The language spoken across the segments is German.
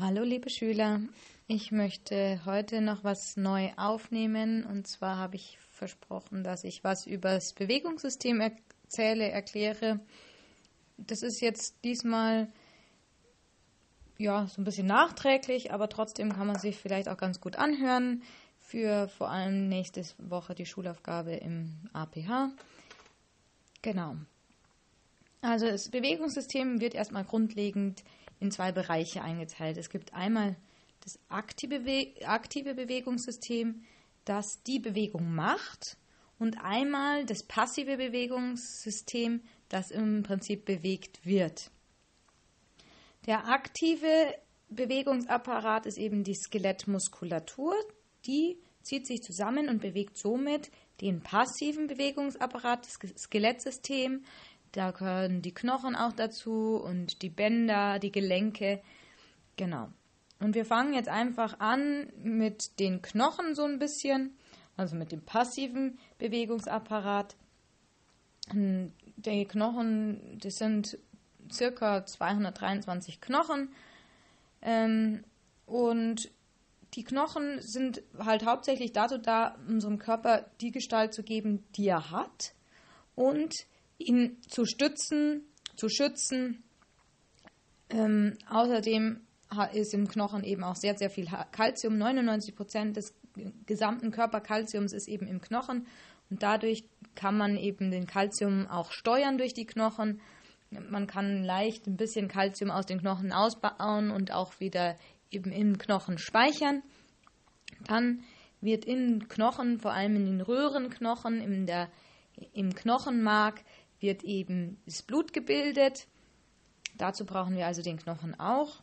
Hallo liebe Schüler, ich möchte heute noch was neu aufnehmen und zwar habe ich versprochen, dass ich was über das Bewegungssystem erzähle, erkläre. Das ist jetzt diesmal ja so ein bisschen nachträglich, aber trotzdem kann man sich vielleicht auch ganz gut anhören für vor allem nächste Woche die Schulaufgabe im APH. Genau. Also das Bewegungssystem wird erstmal grundlegend in zwei Bereiche eingeteilt. Es gibt einmal das aktive, aktive Bewegungssystem, das die Bewegung macht, und einmal das passive Bewegungssystem, das im Prinzip bewegt wird. Der aktive Bewegungsapparat ist eben die Skelettmuskulatur, die zieht sich zusammen und bewegt somit den passiven Bewegungsapparat, das Skelettsystem, da gehören die Knochen auch dazu und die Bänder, die Gelenke. Genau. Und wir fangen jetzt einfach an mit den Knochen so ein bisschen, also mit dem passiven Bewegungsapparat. Die Knochen, das sind circa 223 Knochen. Ähm, und die Knochen sind halt hauptsächlich dazu da, unserem Körper die Gestalt zu geben, die er hat. Und ihn zu stützen, zu schützen. Ähm, außerdem ist im Knochen eben auch sehr, sehr viel Kalzium. 99 Prozent des gesamten Körperkalziums ist eben im Knochen und dadurch kann man eben den Kalzium auch steuern durch die Knochen. Man kann leicht ein bisschen Kalzium aus den Knochen ausbauen und auch wieder eben im Knochen speichern. Dann wird in Knochen, vor allem in den Röhrenknochen, in der, im Knochenmark, wird eben das Blut gebildet. Dazu brauchen wir also den Knochen auch.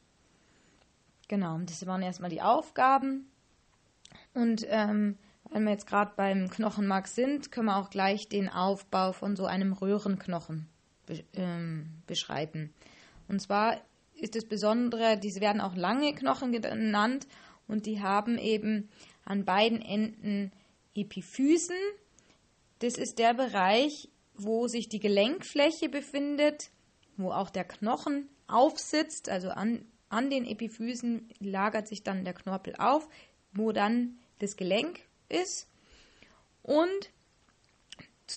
Genau, das waren erstmal die Aufgaben. Und ähm, weil wir jetzt gerade beim Knochenmark sind, können wir auch gleich den Aufbau von so einem Röhrenknochen be ähm, beschreiben. Und zwar ist das Besondere, diese werden auch lange Knochen genannt und die haben eben an beiden Enden Epiphysen. Das ist der Bereich, wo sich die Gelenkfläche befindet, wo auch der Knochen aufsitzt, also an, an den Epiphysen lagert sich dann der Knorpel auf, wo dann das Gelenk ist. Und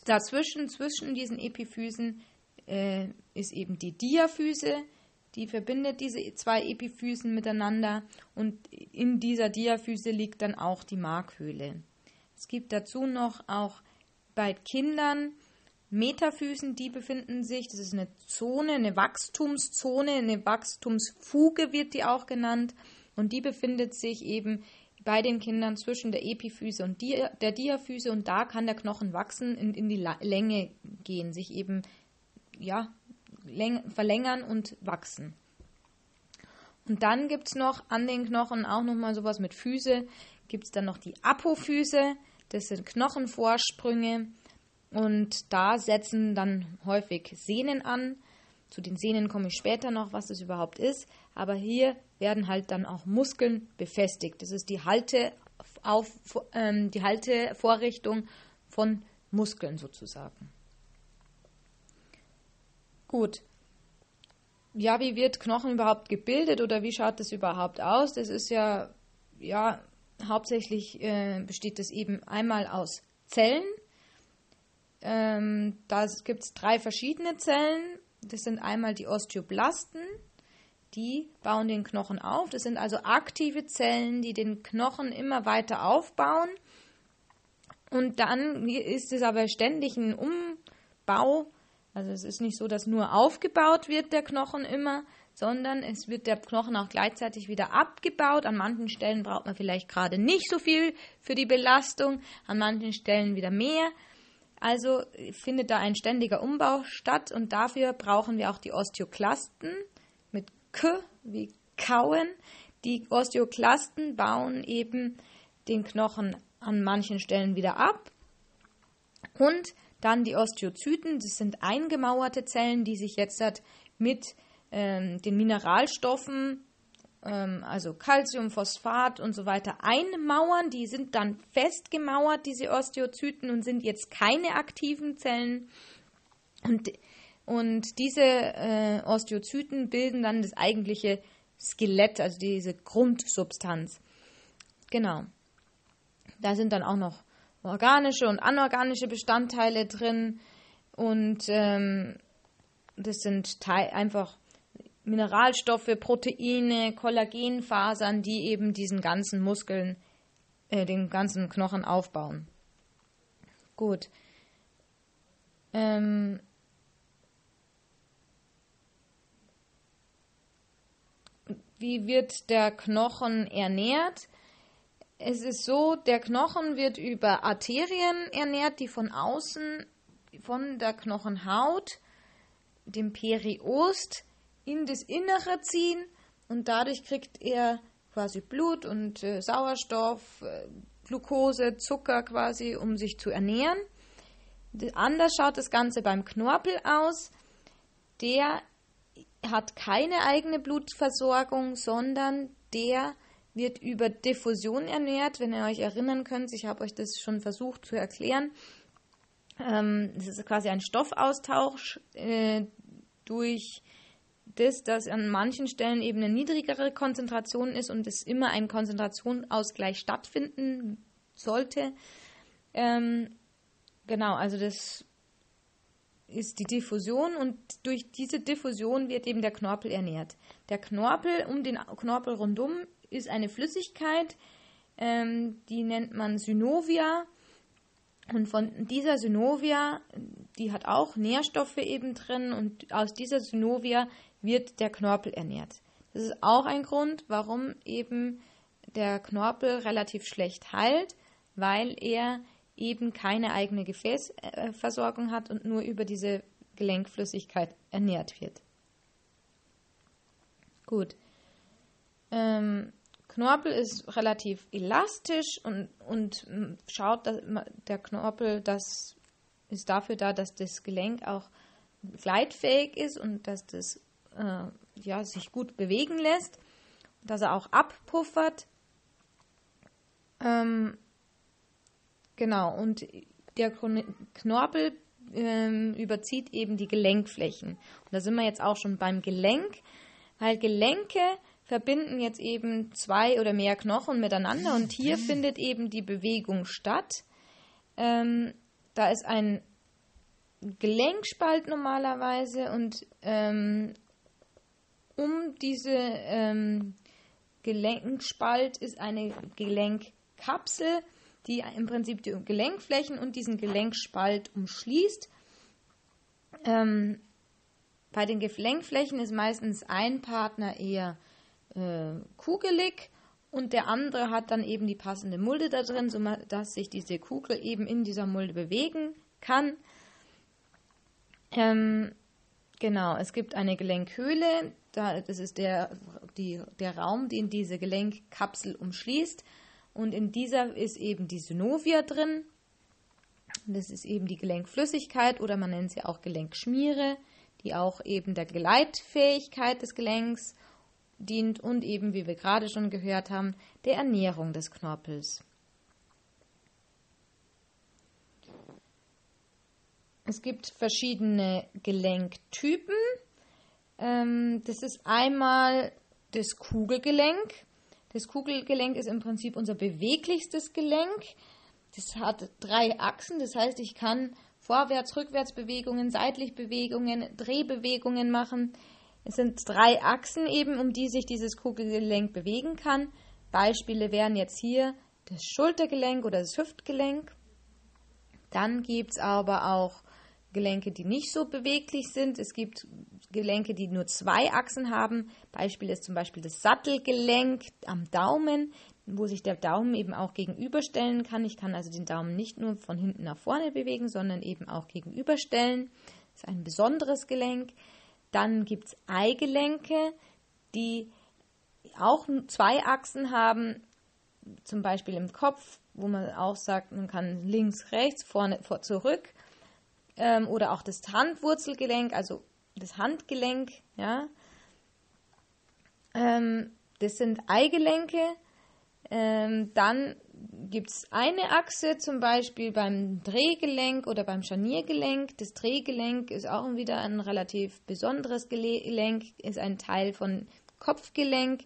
dazwischen, zwischen diesen Epiphysen, äh, ist eben die Diaphyse, die verbindet diese zwei Epiphysen miteinander und in dieser Diaphyse liegt dann auch die Markhöhle. Es gibt dazu noch auch bei Kindern Metaphysen, die befinden sich, das ist eine Zone, eine Wachstumszone, eine Wachstumsfuge wird die auch genannt. Und die befindet sich eben bei den Kindern zwischen der Epiphyse und der Diaphyse. Und da kann der Knochen wachsen, in, in die Länge gehen, sich eben ja, verlängern und wachsen. Und dann gibt es noch an den Knochen auch nochmal sowas mit Füße, gibt es dann noch die Apophyse, das sind Knochenvorsprünge und da setzen dann häufig Sehnen an. Zu den Sehnen komme ich später noch, was das überhaupt ist. Aber hier werden halt dann auch Muskeln befestigt. Das ist die, Halte auf, ähm, die Haltevorrichtung von Muskeln sozusagen. Gut. Ja, wie wird Knochen überhaupt gebildet oder wie schaut das überhaupt aus? Das ist ja, ja, hauptsächlich äh, besteht das eben einmal aus Zellen, ähm, da gibt es drei verschiedene Zellen. Das sind einmal die Osteoblasten, die bauen den Knochen auf. Das sind also aktive Zellen, die den Knochen immer weiter aufbauen. Und dann ist es aber ständig ein Umbau. Also es ist nicht so, dass nur aufgebaut wird der Knochen immer, sondern es wird der Knochen auch gleichzeitig wieder abgebaut. An manchen Stellen braucht man vielleicht gerade nicht so viel für die Belastung, an manchen Stellen wieder mehr. Also findet da ein ständiger Umbau statt und dafür brauchen wir auch die Osteoklasten mit K wie kauen. Die Osteoklasten bauen eben den Knochen an manchen Stellen wieder ab. Und dann die Osteozyten, das sind eingemauerte Zellen, die sich jetzt mit ähm, den Mineralstoffen ähm, also Calcium, Phosphat und so weiter einmauern. Die sind dann festgemauert, diese Osteozyten, und sind jetzt keine aktiven Zellen. Und, und diese äh, Osteozyten bilden dann das eigentliche Skelett, also diese Grundsubstanz. Genau. Da sind dann auch noch organische und anorganische Bestandteile drin und ähm, das sind einfach Mineralstoffe, Proteine, Kollagenfasern, die eben diesen ganzen Muskeln, äh, den ganzen Knochen aufbauen. Gut. Ähm, wie wird der Knochen ernährt? Es ist so, der Knochen wird über Arterien ernährt, die von außen von der Knochenhaut, dem Periost, in das Innere ziehen und dadurch kriegt er quasi Blut und äh, Sauerstoff, äh, Glucose, Zucker quasi, um sich zu ernähren. Anders schaut das Ganze beim Knorpel aus. Der hat keine eigene Blutversorgung, sondern der wird über Diffusion ernährt. Wenn ihr euch erinnern könnt, ich habe euch das schon versucht zu erklären. Ähm, das ist quasi ein Stoffaustausch äh, durch das, dass an manchen Stellen eben eine niedrigere Konzentration ist und es immer ein Konzentrationsausgleich stattfinden sollte. Ähm, genau, also das ist die Diffusion und durch diese Diffusion wird eben der Knorpel ernährt. Der Knorpel um den Knorpel rundum ist eine Flüssigkeit, ähm, die nennt man Synovia. Und von dieser Synovia, die hat auch Nährstoffe eben drin und aus dieser Synovia wird der Knorpel ernährt. Das ist auch ein Grund, warum eben der Knorpel relativ schlecht heilt, weil er eben keine eigene Gefäßversorgung hat und nur über diese Gelenkflüssigkeit ernährt wird. Gut. Ähm, Knorpel ist relativ elastisch und, und schaut, dass der Knorpel, das ist dafür da, dass das Gelenk auch gleitfähig ist und dass das äh, ja, sich gut bewegen lässt, dass er auch abpuffert. Ähm, Genau, und der Knorpel ähm, überzieht eben die Gelenkflächen. Und da sind wir jetzt auch schon beim Gelenk, weil Gelenke verbinden jetzt eben zwei oder mehr Knochen miteinander und hier findet eben die Bewegung statt. Ähm, da ist ein Gelenkspalt normalerweise und ähm, um diese ähm, Gelenkspalt ist eine Gelenkkapsel die im Prinzip die Gelenkflächen und diesen Gelenkspalt umschließt. Ähm, bei den Gelenkflächen ist meistens ein Partner eher äh, kugelig und der andere hat dann eben die passende Mulde da drin, sodass sich diese Kugel eben in dieser Mulde bewegen kann. Ähm, genau, es gibt eine Gelenkhöhle, da, das ist der, die, der Raum, den diese Gelenkkapsel umschließt. Und in dieser ist eben die Synovia drin. Das ist eben die Gelenkflüssigkeit oder man nennt sie auch Gelenkschmiere, die auch eben der Gleitfähigkeit des Gelenks dient und eben, wie wir gerade schon gehört haben, der Ernährung des Knorpels. Es gibt verschiedene Gelenktypen. Ähm, das ist einmal das Kugelgelenk. Das Kugelgelenk ist im Prinzip unser beweglichstes Gelenk. Das hat drei Achsen, das heißt, ich kann Vorwärts-, Rückwärtsbewegungen, Seitlichbewegungen, Drehbewegungen machen. Es sind drei Achsen eben, um die sich dieses Kugelgelenk bewegen kann. Beispiele wären jetzt hier das Schultergelenk oder das Hüftgelenk. Dann gibt es aber auch Gelenke, die nicht so beweglich sind. Es gibt Gelenke, die nur zwei Achsen haben. Beispiel ist zum Beispiel das Sattelgelenk am Daumen, wo sich der Daumen eben auch gegenüberstellen kann. Ich kann also den Daumen nicht nur von hinten nach vorne bewegen, sondern eben auch gegenüberstellen. Das ist ein besonderes Gelenk. Dann gibt es Eigelenke, die auch zwei Achsen haben, zum Beispiel im Kopf, wo man auch sagt, man kann links, rechts, vorne, vor, zurück. Ähm, oder auch das Handwurzelgelenk, also das Handgelenk, ja. Ähm, das sind Eigelenke. Ähm, dann gibt es eine Achse, zum Beispiel beim Drehgelenk oder beim Scharniergelenk. Das Drehgelenk ist auch wieder ein relativ besonderes Gelenk, ist ein Teil von Kopfgelenk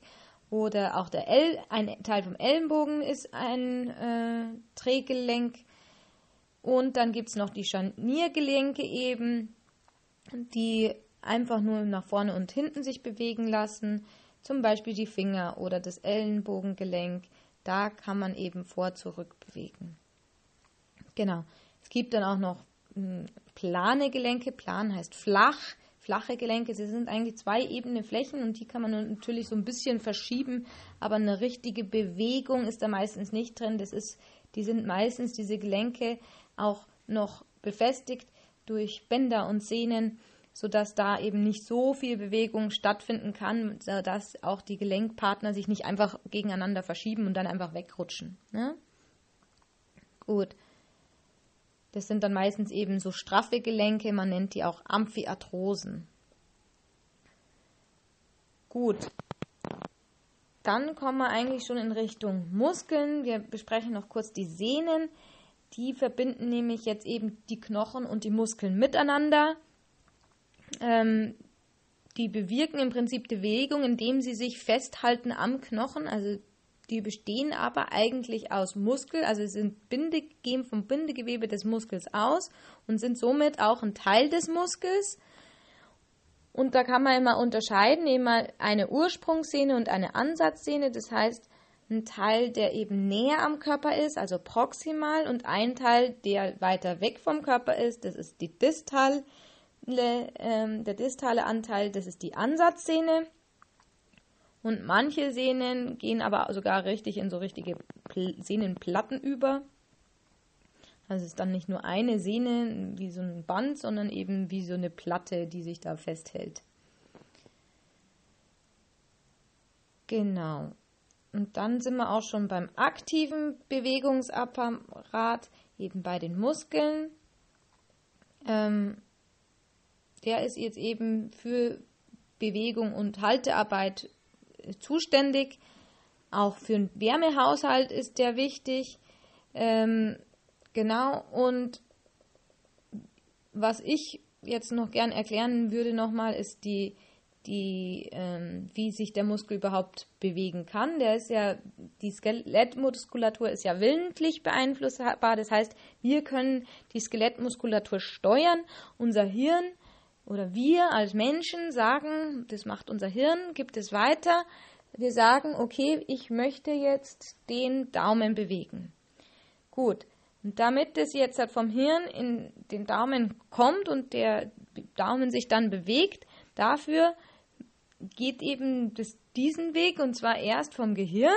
oder auch der L, ein Teil vom Ellenbogen ist ein äh, Drehgelenk. Und dann gibt es noch die Scharniergelenke eben, die einfach nur nach vorne und hinten sich bewegen lassen. Zum Beispiel die Finger oder das Ellenbogengelenk. Da kann man eben vor zurück bewegen. Genau. Es gibt dann auch noch hm, plane Gelenke. Plan heißt flach. Flache Gelenke, sie sind eigentlich zwei ebene Flächen und die kann man natürlich so ein bisschen verschieben, aber eine richtige Bewegung ist da meistens nicht drin. Das ist, die sind meistens diese Gelenke auch noch befestigt durch Bänder und Sehnen, sodass da eben nicht so viel Bewegung stattfinden kann, dass auch die Gelenkpartner sich nicht einfach gegeneinander verschieben und dann einfach wegrutschen. Ne? Gut. Das sind dann meistens eben so straffe Gelenke, man nennt die auch Amphiarthrosen. Gut. Dann kommen wir eigentlich schon in Richtung Muskeln. Wir besprechen noch kurz die Sehnen. Die verbinden nämlich jetzt eben die Knochen und die Muskeln miteinander. Ähm, die bewirken im Prinzip die Bewegung, indem sie sich festhalten am Knochen. Also die bestehen aber eigentlich aus Muskel, also sind Binde, gehen vom Bindegewebe des Muskels aus und sind somit auch ein Teil des Muskels. Und da kann man immer unterscheiden, immer eine Ursprungssehne und eine Ansatzsehne. Das heißt, ein Teil, der eben näher am Körper ist, also proximal, und ein Teil, der weiter weg vom Körper ist, das ist die distale, äh, der distale Anteil, das ist die Ansatzsehne. Und manche Sehnen gehen aber sogar richtig in so richtige Sehnenplatten über. Also es ist dann nicht nur eine Sehne wie so ein Band, sondern eben wie so eine Platte, die sich da festhält. Genau. Und dann sind wir auch schon beim aktiven Bewegungsapparat, eben bei den Muskeln. Ähm, der ist jetzt eben für Bewegung und Haltearbeit zuständig. Auch für den Wärmehaushalt ist der wichtig. Ähm, genau, und was ich jetzt noch gern erklären würde nochmal, ist die, die, ähm, wie sich der Muskel überhaupt bewegen kann. Der ist ja, die Skelettmuskulatur ist ja willentlich beeinflussbar. Das heißt, wir können die Skelettmuskulatur steuern. Unser Hirn oder wir als Menschen sagen, das macht unser Hirn, gibt es weiter. Wir sagen, okay, ich möchte jetzt den Daumen bewegen. Gut. Und damit das jetzt halt vom Hirn in den Daumen kommt und der Daumen sich dann bewegt, dafür geht eben das, diesen Weg und zwar erst vom Gehirn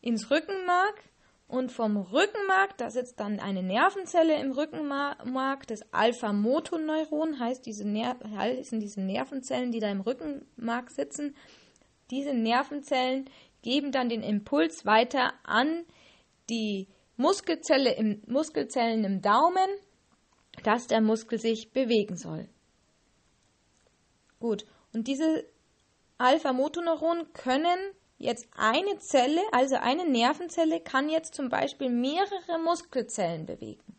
ins Rückenmark und vom Rückenmark, da sitzt dann eine Nervenzelle im Rückenmark, das Alpha-Motoneuron, heißt diese Ner heißen diese Nervenzellen, die da im Rückenmark sitzen. Diese Nervenzellen geben dann den Impuls weiter an die Muskelzelle im, Muskelzellen im Daumen, dass der Muskel sich bewegen soll. Gut, und diese Alpha-Motoneuronen können Jetzt eine Zelle, also eine Nervenzelle, kann jetzt zum Beispiel mehrere Muskelzellen bewegen.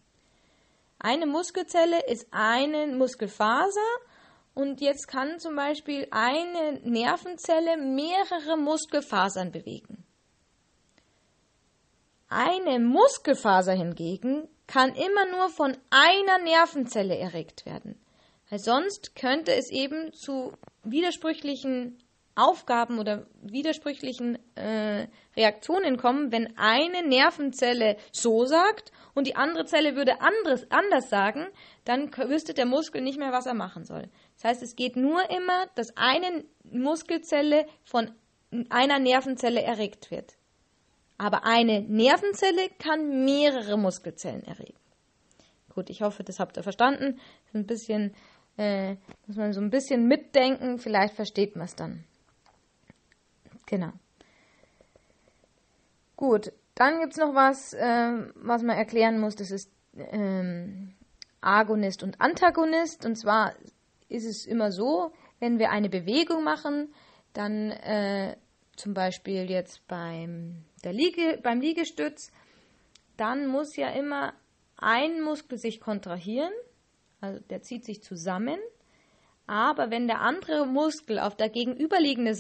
Eine Muskelzelle ist eine Muskelfaser und jetzt kann zum Beispiel eine Nervenzelle mehrere Muskelfasern bewegen. Eine Muskelfaser hingegen kann immer nur von einer Nervenzelle erregt werden. Weil sonst könnte es eben zu widersprüchlichen Aufgaben oder widersprüchlichen äh, Reaktionen kommen, wenn eine Nervenzelle so sagt und die andere Zelle würde anderes, anders sagen, dann wüsste der Muskel nicht mehr, was er machen soll. Das heißt, es geht nur immer, dass eine Muskelzelle von einer Nervenzelle erregt wird. Aber eine Nervenzelle kann mehrere Muskelzellen erregen. Gut, ich hoffe, das habt ihr verstanden. Ein bisschen, äh, muss man so ein bisschen mitdenken, vielleicht versteht man es dann. Genau. Gut, dann gibt es noch was, äh, was man erklären muss. Das ist ähm, Agonist und Antagonist. Und zwar ist es immer so, wenn wir eine Bewegung machen, dann äh, zum Beispiel jetzt beim, der Liege, beim Liegestütz, dann muss ja immer ein Muskel sich kontrahieren, also der zieht sich zusammen, Aber wenn der andere Muskel auf der gegenüberliegenden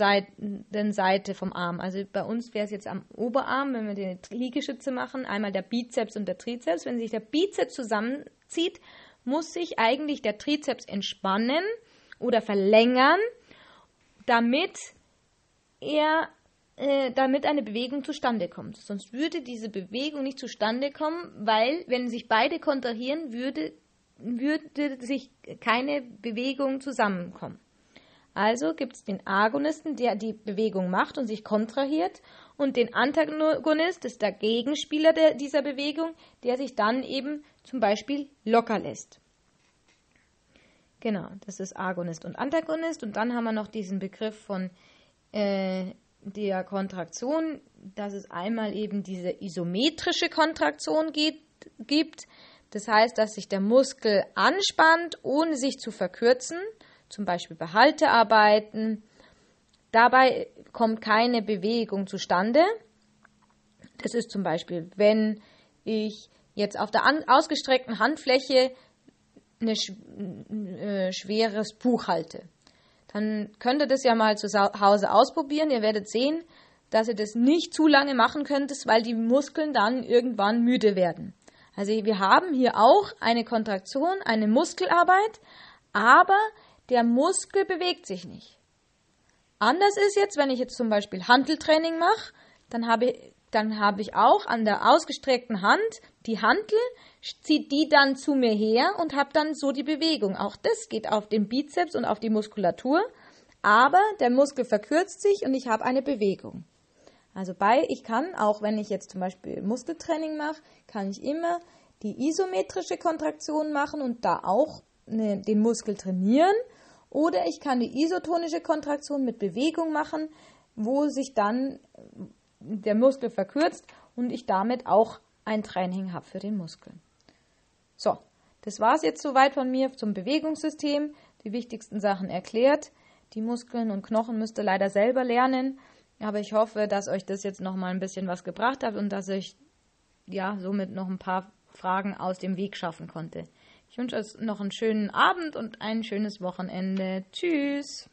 Seite vom Arm, also bei uns wäre es jetzt am Oberarm, wenn wir die Liegestütze machen, einmal der Bizeps und der Trizeps, wenn sich der Bizeps zusammenzieht, muss sich eigentlich der Trizeps entspannen oder verlängern, damit er äh, damit eine Bewegung zustande kommt. Sonst würde diese Bewegung nicht zustande kommen, weil wenn sich beide kontrahieren, würde würde sich keine Bewegung zusammenkommen. Also gibt es den Agonisten, der die Bewegung macht und sich kontrahiert, und den Antagonist, das ist der Gegenspieler der, dieser Bewegung, der sich dann eben zum Beispiel locker lässt. Genau, das ist Agonist und Antagonist. Und dann haben wir noch diesen Begriff von äh, der Kontraktion, dass es einmal eben diese isometrische Kontraktion geht, gibt. Das heißt, dass sich der Muskel anspannt, ohne sich zu verkürzen, zum Beispiel bei Haltearbeiten. Dabei kommt keine Bewegung zustande. Das ist zum Beispiel, wenn ich jetzt auf der ausgestreckten Handfläche ein äh, schweres Buch halte. Dann könnt ihr das ja mal zu Hause ausprobieren. Ihr werdet sehen, dass ihr das nicht zu lange machen könnt, weil die Muskeln dann irgendwann müde werden. Also wir haben hier auch eine Kontraktion, eine Muskelarbeit, aber der Muskel bewegt sich nicht. Anders ist jetzt, wenn ich jetzt zum Beispiel Hanteltraining mache, dann habe ich, dann habe ich auch an der ausgestreckten Hand die Hantel, zieht die dann zu mir her und habe dann so die Bewegung. Auch das geht auf den Bizeps und auf die Muskulatur, aber der Muskel verkürzt sich und ich habe eine Bewegung. Also bei, ich kann, auch wenn ich jetzt zum Beispiel Muskeltraining mache, kann ich immer die isometrische Kontraktion machen und da auch ne, den Muskel trainieren. Oder ich kann die isotonische Kontraktion mit Bewegung machen, wo sich dann der Muskel verkürzt und ich damit auch ein Training habe für den Muskel. So, das war es jetzt soweit von mir zum Bewegungssystem. Die wichtigsten Sachen erklärt. Die Muskeln und Knochen müsst ihr leider selber lernen. Aber ich hoffe, dass euch das jetzt noch mal ein bisschen was gebracht hat und dass ich ja somit noch ein paar Fragen aus dem Weg schaffen konnte. Ich wünsche euch noch einen schönen Abend und ein schönes Wochenende. Tschüss.